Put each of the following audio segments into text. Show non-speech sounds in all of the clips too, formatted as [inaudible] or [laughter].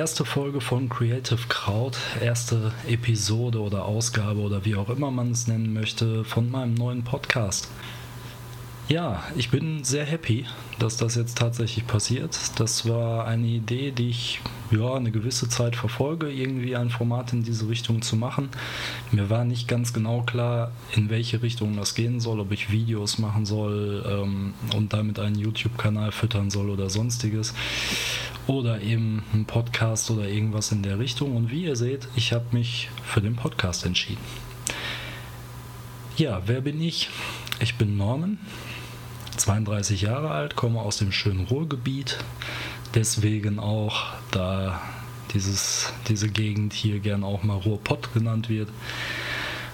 erste Folge von Creative Crowd, erste Episode oder Ausgabe oder wie auch immer man es nennen möchte von meinem neuen Podcast. Ja, ich bin sehr happy, dass das jetzt tatsächlich passiert. Das war eine Idee, die ich ja eine gewisse Zeit verfolge, irgendwie ein Format in diese Richtung zu machen. Mir war nicht ganz genau klar, in welche Richtung das gehen soll, ob ich Videos machen soll ähm, und damit einen YouTube-Kanal füttern soll oder sonstiges. Oder eben ein Podcast oder irgendwas in der Richtung. Und wie ihr seht, ich habe mich für den Podcast entschieden. Ja, wer bin ich? Ich bin Norman, 32 Jahre alt, komme aus dem schönen Ruhrgebiet. Deswegen auch, da dieses, diese Gegend hier gern auch mal Ruhrpott genannt wird.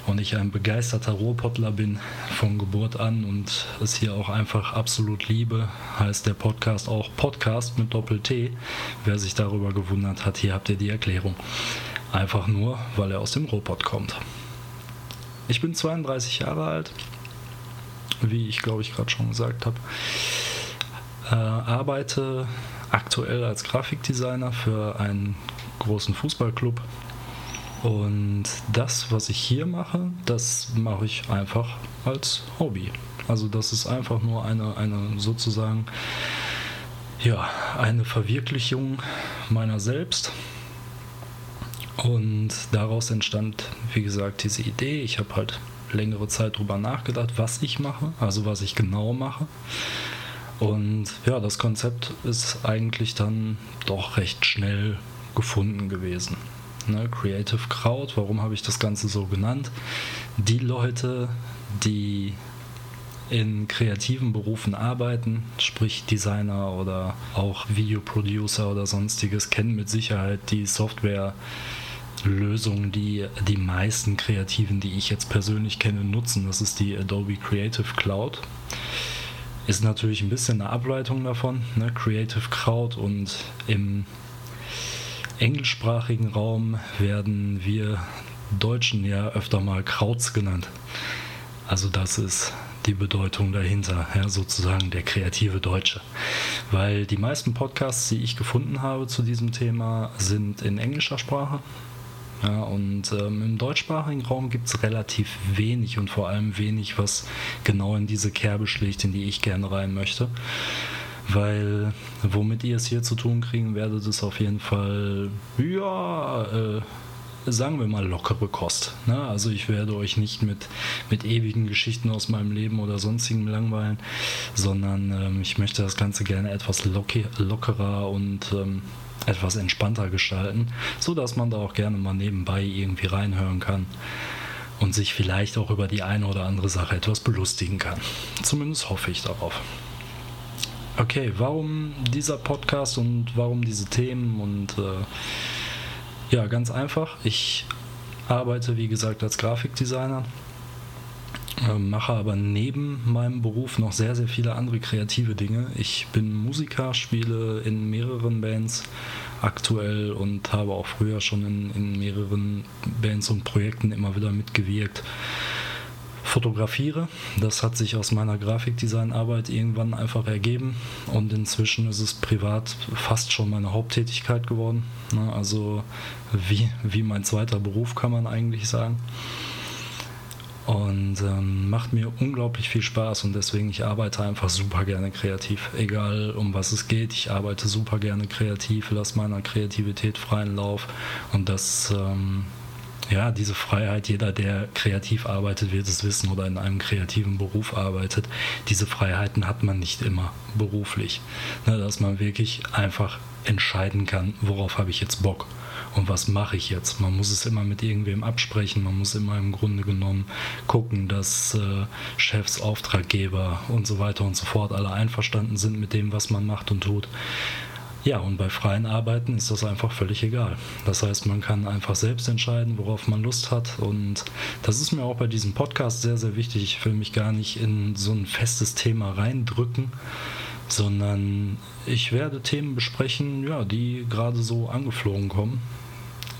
Und ich ein begeisterter Ruhrpottler bin von Geburt an und es hier auch einfach absolut liebe, heißt der Podcast auch Podcast mit Doppel-T. Wer sich darüber gewundert hat, hier habt ihr die Erklärung. Einfach nur, weil er aus dem Ruhrpott kommt. Ich bin 32 Jahre alt, wie ich glaube ich gerade schon gesagt habe. Äh, arbeite aktuell als Grafikdesigner für einen großen Fußballclub. Und das, was ich hier mache, das mache ich einfach als Hobby. Also das ist einfach nur eine, eine sozusagen ja, eine Verwirklichung meiner selbst. Und daraus entstand, wie gesagt, diese Idee. Ich habe halt längere Zeit drüber nachgedacht, was ich mache, also was ich genau mache. Und ja, das Konzept ist eigentlich dann doch recht schnell gefunden gewesen. Ne, Creative Crowd, warum habe ich das Ganze so genannt? Die Leute, die in kreativen Berufen arbeiten, sprich Designer oder auch Videoproducer oder sonstiges, kennen mit Sicherheit die Software Lösung, die die meisten Kreativen, die ich jetzt persönlich kenne, nutzen. Das ist die Adobe Creative Cloud. Ist natürlich ein bisschen eine Ableitung davon, ne? Creative Cloud und im englischsprachigen Raum werden wir Deutschen ja öfter mal Krauts genannt. Also das ist die Bedeutung dahinter, ja, sozusagen der kreative Deutsche. Weil die meisten Podcasts, die ich gefunden habe zu diesem Thema, sind in englischer Sprache. Ja, und ähm, im deutschsprachigen Raum gibt es relativ wenig und vor allem wenig, was genau in diese Kerbe schlägt, in die ich gerne rein möchte. Weil womit ihr es hier zu tun kriegen werdet, ist auf jeden Fall, ja, äh, sagen wir mal, lockere Kost. Ne? Also ich werde euch nicht mit, mit ewigen Geschichten aus meinem Leben oder sonstigem langweilen, sondern ähm, ich möchte das Ganze gerne etwas locker, lockerer und ähm, etwas entspannter gestalten, so dass man da auch gerne mal nebenbei irgendwie reinhören kann und sich vielleicht auch über die eine oder andere Sache etwas belustigen kann. Zumindest hoffe ich darauf. Okay, warum dieser Podcast und warum diese Themen und äh, ja, ganz einfach. Ich arbeite wie gesagt als Grafikdesigner ähm, mache aber neben meinem Beruf noch sehr, sehr viele andere kreative Dinge. Ich bin Musiker, spiele in mehreren Bands aktuell und habe auch früher schon in, in mehreren Bands und Projekten immer wieder mitgewirkt. Fotografiere, das hat sich aus meiner Grafikdesignarbeit irgendwann einfach ergeben und inzwischen ist es privat fast schon meine Haupttätigkeit geworden. Ne? Also wie, wie mein zweiter Beruf kann man eigentlich sagen. Und ähm, macht mir unglaublich viel Spaß und deswegen, ich arbeite einfach super gerne kreativ. Egal um was es geht, ich arbeite super gerne kreativ, lasse meiner Kreativität freien Lauf und das, ähm, ja, diese Freiheit, jeder, der kreativ arbeitet, wird es wissen oder in einem kreativen Beruf arbeitet, diese Freiheiten hat man nicht immer beruflich. Ne, dass man wirklich einfach entscheiden kann, worauf habe ich jetzt Bock und was mache ich jetzt? Man muss es immer mit irgendwem absprechen, man muss immer im Grunde genommen gucken, dass äh, Chefs, Auftraggeber und so weiter und so fort alle einverstanden sind mit dem, was man macht und tut. Ja, und bei freien Arbeiten ist das einfach völlig egal. Das heißt, man kann einfach selbst entscheiden, worauf man Lust hat. Und das ist mir auch bei diesem Podcast sehr, sehr wichtig. Ich will mich gar nicht in so ein festes Thema reindrücken, sondern ich werde Themen besprechen, ja, die gerade so angeflogen kommen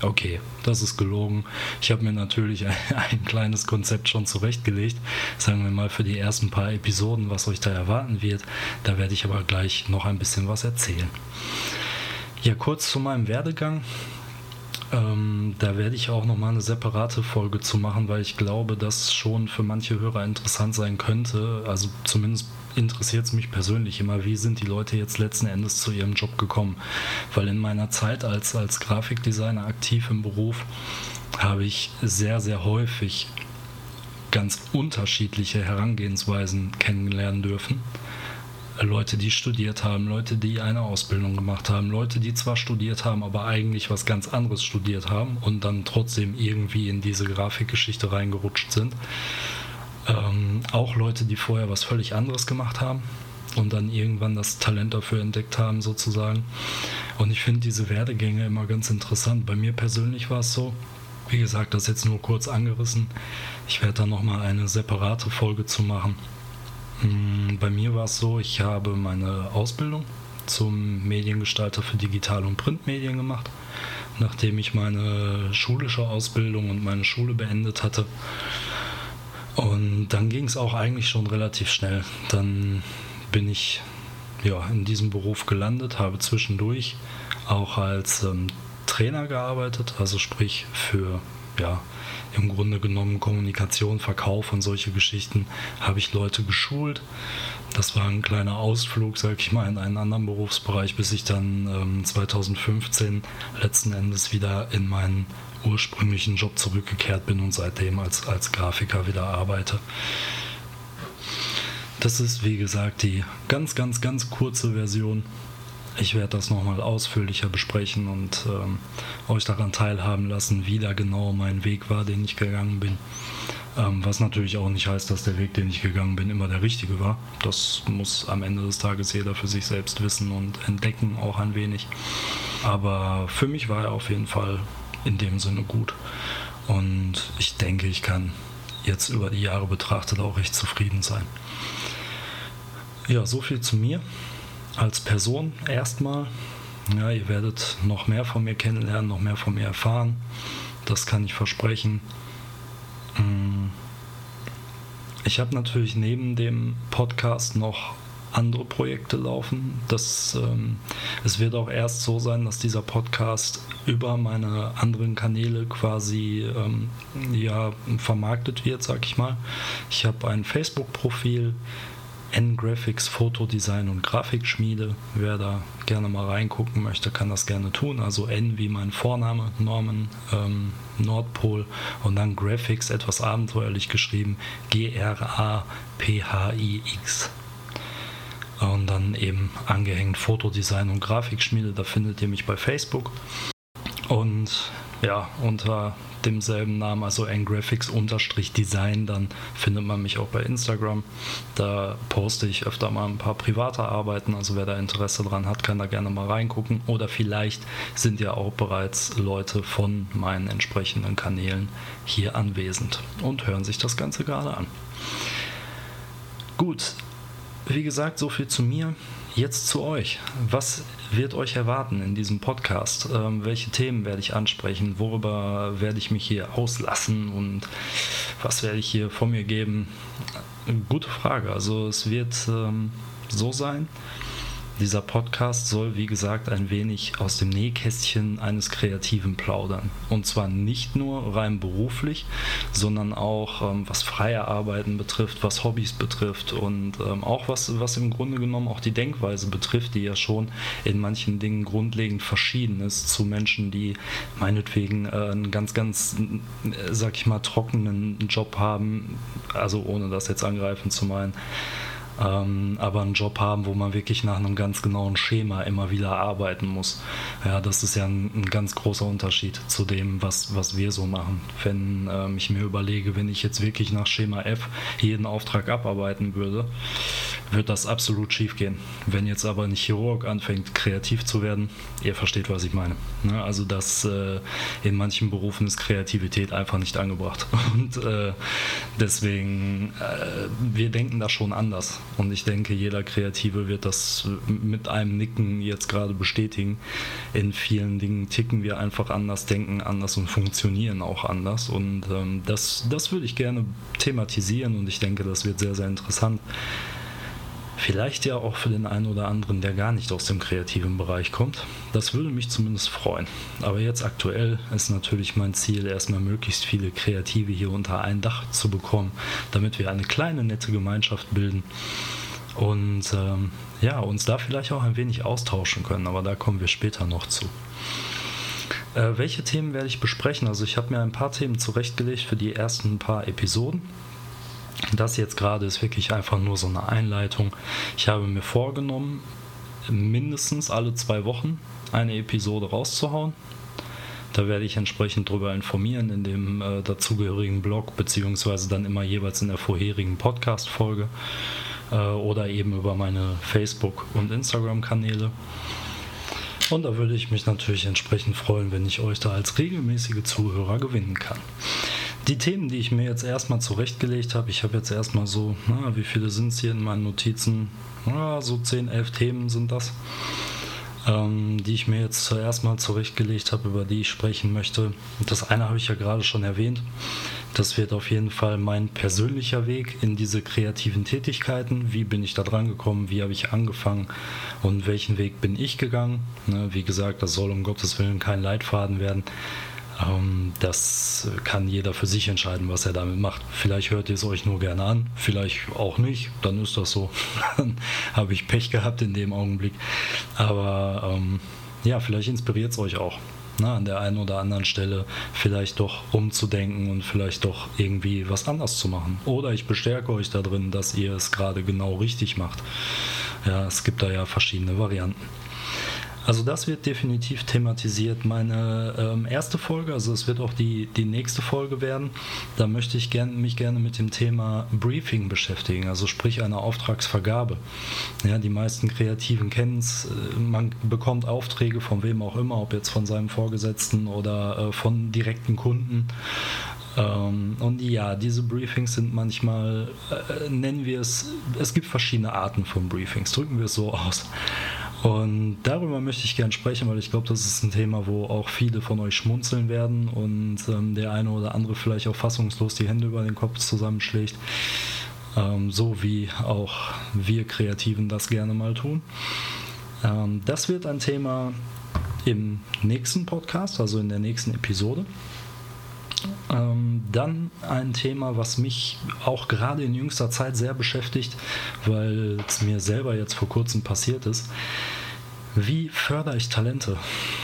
Okay, das ist gelogen. Ich habe mir natürlich [laughs] ein, ein, kleines Konzept schon zurechtgelegt. Sagen wir mal für die ersten paar Episoden, was euch da erwarten wird. Da werde ich aber gleich noch ein bisschen was erzählen. Ja, kurz zu meinem Werdegang. Ähm, da werde ich auch nochmal eine separate Folge zu machen, weil ich glaube, dass schon für manche Hörer interessant sein könnte. Also zumindest interessiert es mich persönlich immer, wie sind die Leute jetzt letzten Endes zu ihrem Job gekommen. Weil in meiner Zeit als, als Grafikdesigner aktiv im Beruf habe ich sehr, sehr häufig ganz unterschiedliche Herangehensweisen kennenlernen dürfen. Leute, die studiert haben, Leute, die eine Ausbildung gemacht haben, Leute, die zwar studiert haben, aber eigentlich was ganz anderes studiert haben und dann trotzdem irgendwie in diese Grafikgeschichte reingerutscht sind. Ähm, auch Leute, die vorher was völlig anderes gemacht haben und dann irgendwann das Talent dafür entdeckt haben, sozusagen. Und ich finde diese Werdegänge immer ganz interessant. Bei mir persönlich war es so, wie gesagt, das jetzt nur kurz angerissen. Ich werde da nochmal eine separate Folge zu machen. Hm, bei mir war es so, ich habe meine Ausbildung zum Mediengestalter für Digital- und Printmedien gemacht, nachdem ich meine schulische Ausbildung und meine Schule beendet hatte. Und dann ging es auch eigentlich schon relativ schnell. Dann bin ich ja, in diesem Beruf gelandet, habe zwischendurch auch als ähm, Trainer gearbeitet, also sprich für ja, im Grunde genommen Kommunikation, Verkauf und solche Geschichten habe ich Leute geschult. Das war ein kleiner Ausflug, sag ich mal, in einen anderen Berufsbereich, bis ich dann ähm, 2015 letzten Endes wieder in meinen ursprünglichen Job zurückgekehrt bin und seitdem als, als Grafiker wieder arbeite. Das ist, wie gesagt, die ganz, ganz, ganz kurze Version ich werde das nochmal ausführlicher besprechen und ähm, euch daran teilhaben lassen, wie da genau mein Weg war, den ich gegangen bin. Ähm, was natürlich auch nicht heißt, dass der Weg, den ich gegangen bin, immer der richtige war. Das muss am Ende des Tages jeder für sich selbst wissen und entdecken, auch ein wenig. Aber für mich war er auf jeden Fall in dem Sinne gut. Und ich denke, ich kann jetzt über die Jahre betrachtet auch recht zufrieden sein. Ja, so viel zu mir als Person erstmal. Ja, ihr werdet noch mehr von mir kennenlernen, noch mehr von mir erfahren. Das kann ich versprechen. Mm. Ich habe natürlich neben dem Podcast noch andere Projekte laufen. Das, ähm, es wird auch erst so sein, dass dieser Podcast über meine anderen Kanäle quasi ähm, ja, vermarktet wird, sag ich mal. Ich habe ein Facebook-Profil, N-Graphics Fotodesign und Grafikschmiede. Wer da gerne mal reingucken möchte, kann das gerne tun. Also N wie mein Vorname, Norman ähm, Nordpol und dann Graphics, etwas abenteuerlich geschrieben, G-R-A-P-H-I-X. Und dann eben angehängt Fotodesign und Grafikschmiede, da findet ihr mich bei Facebook. Und ja, unter demselben Namen, also ngraphics-design, dann findet man mich auch bei Instagram. Da poste ich öfter mal ein paar private Arbeiten, also wer da Interesse dran hat, kann da gerne mal reingucken. Oder vielleicht sind ja auch bereits Leute von meinen entsprechenden Kanälen hier anwesend und hören sich das Ganze gerade an. Gut, wie gesagt, so viel zu mir. Jetzt zu euch. Was wird euch erwarten in diesem Podcast? Ähm, welche Themen werde ich ansprechen? Worüber werde ich mich hier auslassen? Und was werde ich hier von mir geben? Gute Frage. Also es wird ähm, so sein, dieser Podcast soll, wie gesagt, ein wenig aus dem Nähkästchen eines Kreativen plaudern. Und zwar nicht nur rein beruflich, sondern auch ähm, was freie Arbeiten betrifft, was Hobbys betrifft und ähm, auch was, was im Grunde genommen auch die Denkweise betrifft, die ja schon in manchen Dingen grundlegend verschieden ist zu Menschen, die meinetwegen äh, einen ganz, ganz, äh, sag ich mal, trockenen Job haben, also ohne das jetzt angreifen zu meinen ähm, aber einen Job haben, wo man wirklich nach einem ganz genauen Schema immer wieder arbeiten muss. Ja, das ist ja ein, ein ganz großer Unterschied zu dem, was, was wir so machen. Wenn ähm, ich mir überlege, wenn ich jetzt wirklich nach Schema F jeden Auftrag abarbeiten würde, wird das absolut schief gehen. Wenn jetzt aber ein Chirurg anfängt, kreativ zu werden, ihr versteht, was ich meine. Ne? Also, dass äh, in manchen Berufen ist Kreativität einfach nicht angebracht. [laughs] Und äh, deswegen, äh, wir denken da schon anders. Und ich denke, jeder Kreative wird das mit einem Nicken jetzt gerade bestätigen. In vielen Dingen ticken wir einfach anders, denken anders und funktionieren auch anders. Und ähm, das, das würde ich gerne thematisieren und ich denke, das wird sehr, sehr interessant. Vielleicht ja auch für den einen oder anderen, der gar nicht aus dem kreativen Bereich kommt. Das würde mich zumindest freuen. Aber jetzt aktuell ist natürlich mein Ziel, erstmal möglichst viele Kreative hier unter ein Dach zu bekommen, damit wir eine kleine, nette Gemeinschaft bilden und ähm, ja, uns da vielleicht auch ein wenig austauschen können. Aber da kommen wir später noch zu. Äh, welche Themen werde ich besprechen? Also ich habe mir ein paar Themen zurechtgelegt für die ersten paar Episoden. Das jetzt gerade ist wirklich einfach nur so eine Einleitung. Ich habe mir vorgenommen, mindestens alle zwei Wochen eine Episode rauszuhauen. Da werde ich entsprechend darüber informieren in dem äh, dazugehörigen Blog, beziehungsweise dann immer jeweils in der vorherigen Podcast-Folge äh, oder eben über meine Facebook- und Instagram-Kanäle. Und da würde ich mich natürlich entsprechend freuen, wenn ich euch da als regelmäßige Zuhörer gewinnen kann. Die Themen, die ich mir jetzt erstmal zurechtgelegt habe, ich habe jetzt erstmal so, na, wie viele sind es hier in meinen Notizen? Na, so 10, 11 Themen sind das, ähm, die ich mir jetzt zuerst mal zurechtgelegt habe, über die ich sprechen möchte. Das eine habe ich ja gerade schon erwähnt. Das wird auf jeden Fall mein persönlicher Weg in diese kreativen Tätigkeiten. Wie bin ich da dran gekommen? Wie habe ich angefangen? Und welchen Weg bin ich gegangen? Ne, wie gesagt, das soll um Gottes Willen kein Leitfaden werden. Ähm, das kann jeder für sich entscheiden, was er damit macht. Vielleicht hört ihr es euch nur gerne an, vielleicht auch nicht, dann ist das so. [laughs] dann habe ich Pech gehabt in dem Augenblick. Aber ähm, ja, vielleicht inspiriert es euch auch. Na, ne, an der einen oder anderen Stelle vielleicht doch umzudenken und vielleicht doch irgendwie was anders zu machen. Oder ich bestärke euch darin, dass ihr es gerade genau richtig macht. Ja, es gibt da ja verschiedene Varianten. Also das wird definitiv thematisiert. Meine ähm, erste Folge, also es wird auch die, die nächste Folge werden, da möchte ich gern, mich gerne mit dem Thema Briefing beschäftigen, also sprich eine Auftragsvergabe. Ja, die meisten Kreativen kennen es, äh, man bekommt Aufträge von wem auch immer, ob jetzt von seinem Vorgesetzten oder äh, von direkten Kunden. Ähm, und ja, diese Briefings sind manchmal, äh, nennen wir es, es gibt verschiedene Arten von Briefings, drücken wir es so aus. Und darüber möchte ich gerne sprechen, weil ich glaube, das ist ein Thema, wo auch viele von euch schmunzeln werden und ähm, der eine oder andere vielleicht auch fassungslos die Hände über den Kopf zusammenschlägt. Ähm, so wie auch wir Kreativen das gerne mal tun. Ähm, das wird ein Thema im nächsten Podcast, also in der nächsten Episode. Dann ein Thema, was mich auch gerade in jüngster Zeit sehr beschäftigt, weil es mir selber jetzt vor kurzem passiert ist. Wie fördere ich Talente?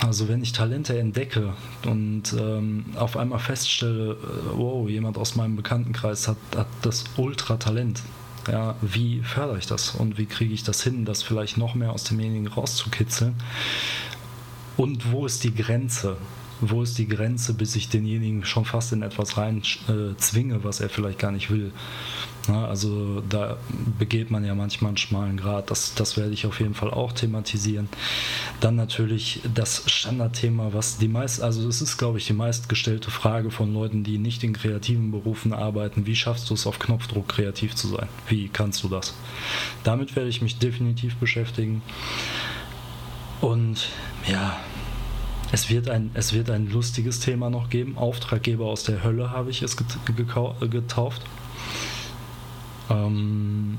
Also wenn ich Talente entdecke und ähm, auf einmal feststelle, äh, wow, jemand aus meinem Bekanntenkreis hat, hat das Ultra-Talent. Ja, wie fördere ich das und wie kriege ich das hin, das vielleicht noch mehr aus demjenigen rauszukitzeln? Und wo ist die Grenze? Wo ist die Grenze, bis ich denjenigen schon fast in etwas rein äh, zwinge, was er vielleicht gar nicht will. Na, also da begeht man ja manchmal einen schmalen Grad. Das, das werde ich auf jeden Fall auch thematisieren. Dann natürlich das Standardthema, was die meist, also das ist, glaube ich, die meistgestellte Frage von Leuten, die nicht in kreativen Berufen arbeiten. Wie schaffst du es auf Knopfdruck kreativ zu sein? Wie kannst du das? Damit werde ich mich definitiv beschäftigen. Und ja, es wird, ein, es wird ein lustiges Thema noch geben. Auftraggeber aus der Hölle habe ich es getauft. Ähm,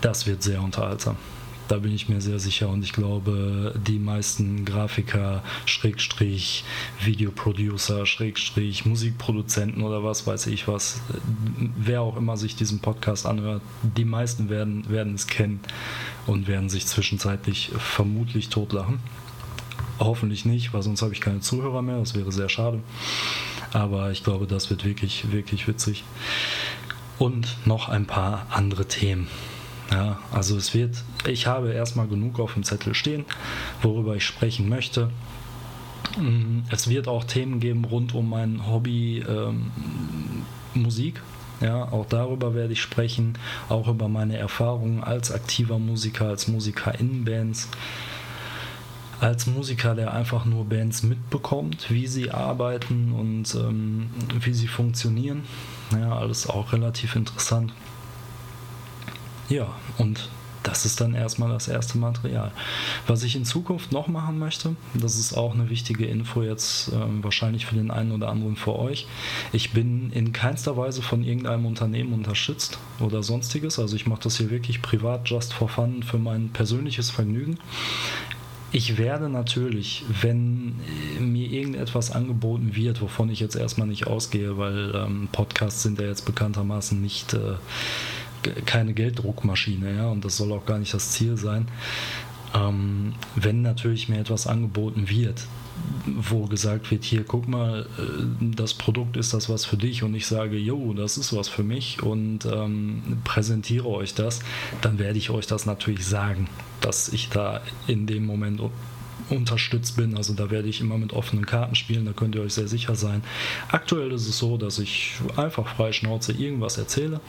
das wird sehr unterhaltsam. Da bin ich mir sehr sicher und ich glaube, die meisten Grafiker, Schrägstrich, Videoproducer, Schrägstrich, Musikproduzenten oder was weiß ich was, wer auch immer sich diesen Podcast anhört, die meisten werden, werden es kennen und werden sich zwischenzeitlich vermutlich totlachen. Hoffentlich nicht, weil sonst habe ich keine Zuhörer mehr. Das wäre sehr schade. Aber ich glaube, das wird wirklich, wirklich witzig. Und noch ein paar andere Themen. Ja, also es wird, ich habe erstmal genug auf dem Zettel stehen, worüber ich sprechen möchte. Mm, es wird auch Themen geben rund um mein Hobby ähm, Musik. Ja, auch darüber werde ich sprechen, auch über meine Erfahrungen als aktiver Musiker, als Musiker in Bands als Musiker, der einfach nur Bands mitbekommt, wie sie arbeiten und ähm, wie sie funktionieren. Ja, alles auch relativ interessant. Ja, und das ist dann erstmal das erste Material. Was ich in Zukunft noch machen möchte, das ist auch eine wichtige Info jetzt äh, wahrscheinlich für den einen oder anderen für euch. Ich bin in keinster Weise von irgendeinem Unternehmen unterstützt oder sonstiges. Also ich mache das hier wirklich privat, just for fun, für mein persönliches Vergnügen. Ich werde natürlich, wenn mir irgendetwas angeboten wird, wovon ich jetzt erstmal nicht ausgehe, weil ähm, Podcasts sind ja jetzt bekanntermaßen nicht äh, keine Gelddruckmaschine, ja, und das soll auch gar nicht das Ziel sein. Ähm, wenn natürlich mir etwas angeboten wird, wo gesagt wird, hier guck mal, äh, das Produkt ist das was für dich und ich sage, jo, das ist was für mich und ähm, präsentiere euch das, dann werde ich euch das natürlich sagen, dass ich da in dem Moment unterstützt bin. Also da werde ich immer mit offenen Karten spielen, da könnt ihr euch sehr sicher sein. Aktuell ist es so, dass ich einfach frei Schnauze irgendwas erzähle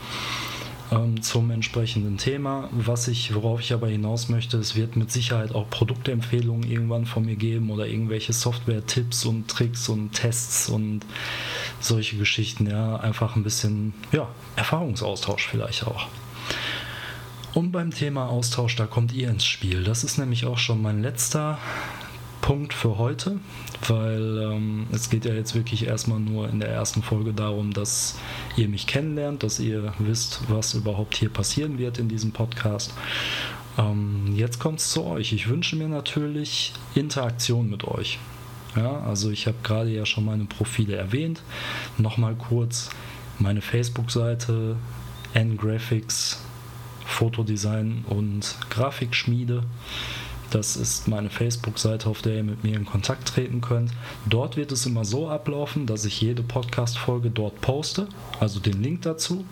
ähm, zum entsprechenden Thema. Was ich, worauf ich aber hinaus möchte, es wird mit Sicherheit auch Produktempfehlungen irgendwann von mir geben oder irgendwelche Software-Tipps und Tricks und Tests und solche Geschichten. Ja, einfach ein bisschen ja, Erfahrungsaustausch vielleicht auch. Und beim Thema Austausch, da kommt ihr ins Spiel. Das ist nämlich auch schon mein letzter Punkt für heute, weil ähm, es geht ja jetzt wirklich erstmal nur in der ersten Folge darum, dass ihr mich kennenlernt, dass ihr wisst, was überhaupt hier passieren wird in diesem Podcast. Ähm, jetzt kommt es zu euch. Ich wünsche mir natürlich Interaktion mit euch. Ja, also ich habe gerade ja schon meine Profile erwähnt. Nochmal kurz meine Facebook-Seite, N-Graphics, Fotodesign und Grafikschmiede. Das ist meine Facebook-Seite, auf der ihr mit mir in Kontakt treten könnt. Dort wird es immer so ablaufen, dass ich jede Podcast-Folge dort poste, also den Link dazu.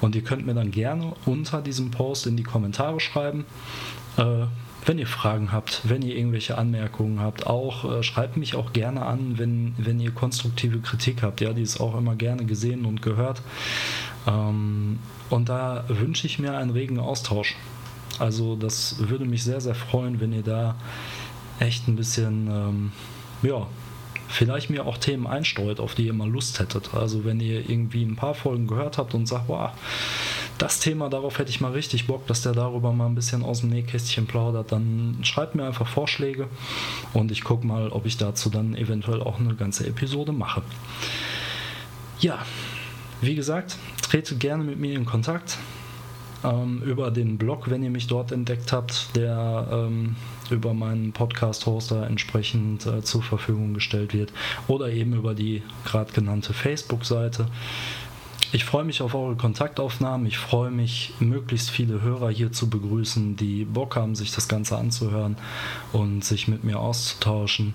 Und ihr könnt mir dann gerne unter diesem Post in die Kommentare schreiben. Äh, wenn ihr Fragen habt, wenn ihr irgendwelche Anmerkungen habt, auch äh, schreibt mich auch gerne an, wenn, wenn ihr konstruktive Kritik habt. Ja, die ist auch immer gerne gesehen und gehört. Ähm, und da wünsche ich mir einen regen Austausch. Also das würde mich sehr, sehr freuen, wenn ihr da echt ein bisschen, ähm, ja, vielleicht mir auch Themen einstreut, auf die ihr mal Lust hättet. Also wenn ihr irgendwie ein paar Folgen gehört habt und sagt, boah, das Thema, darauf hätte ich mal richtig Bock, dass der darüber mal ein bisschen aus dem Nähkästchen plaudert, dann schreibt mir einfach Vorschläge und ich gucke mal, ob ich dazu dann eventuell auch eine ganze Episode mache. Ja, wie gesagt, trete gerne mit mir in Kontakt ähm, über den Blog, wenn ihr mich dort entdeckt habt, der ähm, über meinen Podcast-Hoster entsprechend äh, zur Verfügung gestellt wird oder eben über die gerade genannte Facebook-Seite. Ich freue mich auf eure Kontaktaufnahmen. Ich freue mich, möglichst viele Hörer hier zu begrüßen, die Bock haben, sich das Ganze anzuhören und sich mit mir auszutauschen.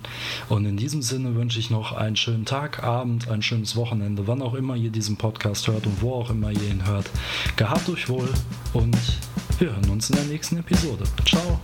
Und in diesem Sinne wünsche ich noch einen schönen Tag, Abend, ein schönes Wochenende, wann auch immer ihr diesen Podcast hört und wo auch immer ihr ihn hört. Gehabt euch wohl und wir hören uns in der nächsten Episode. Ciao.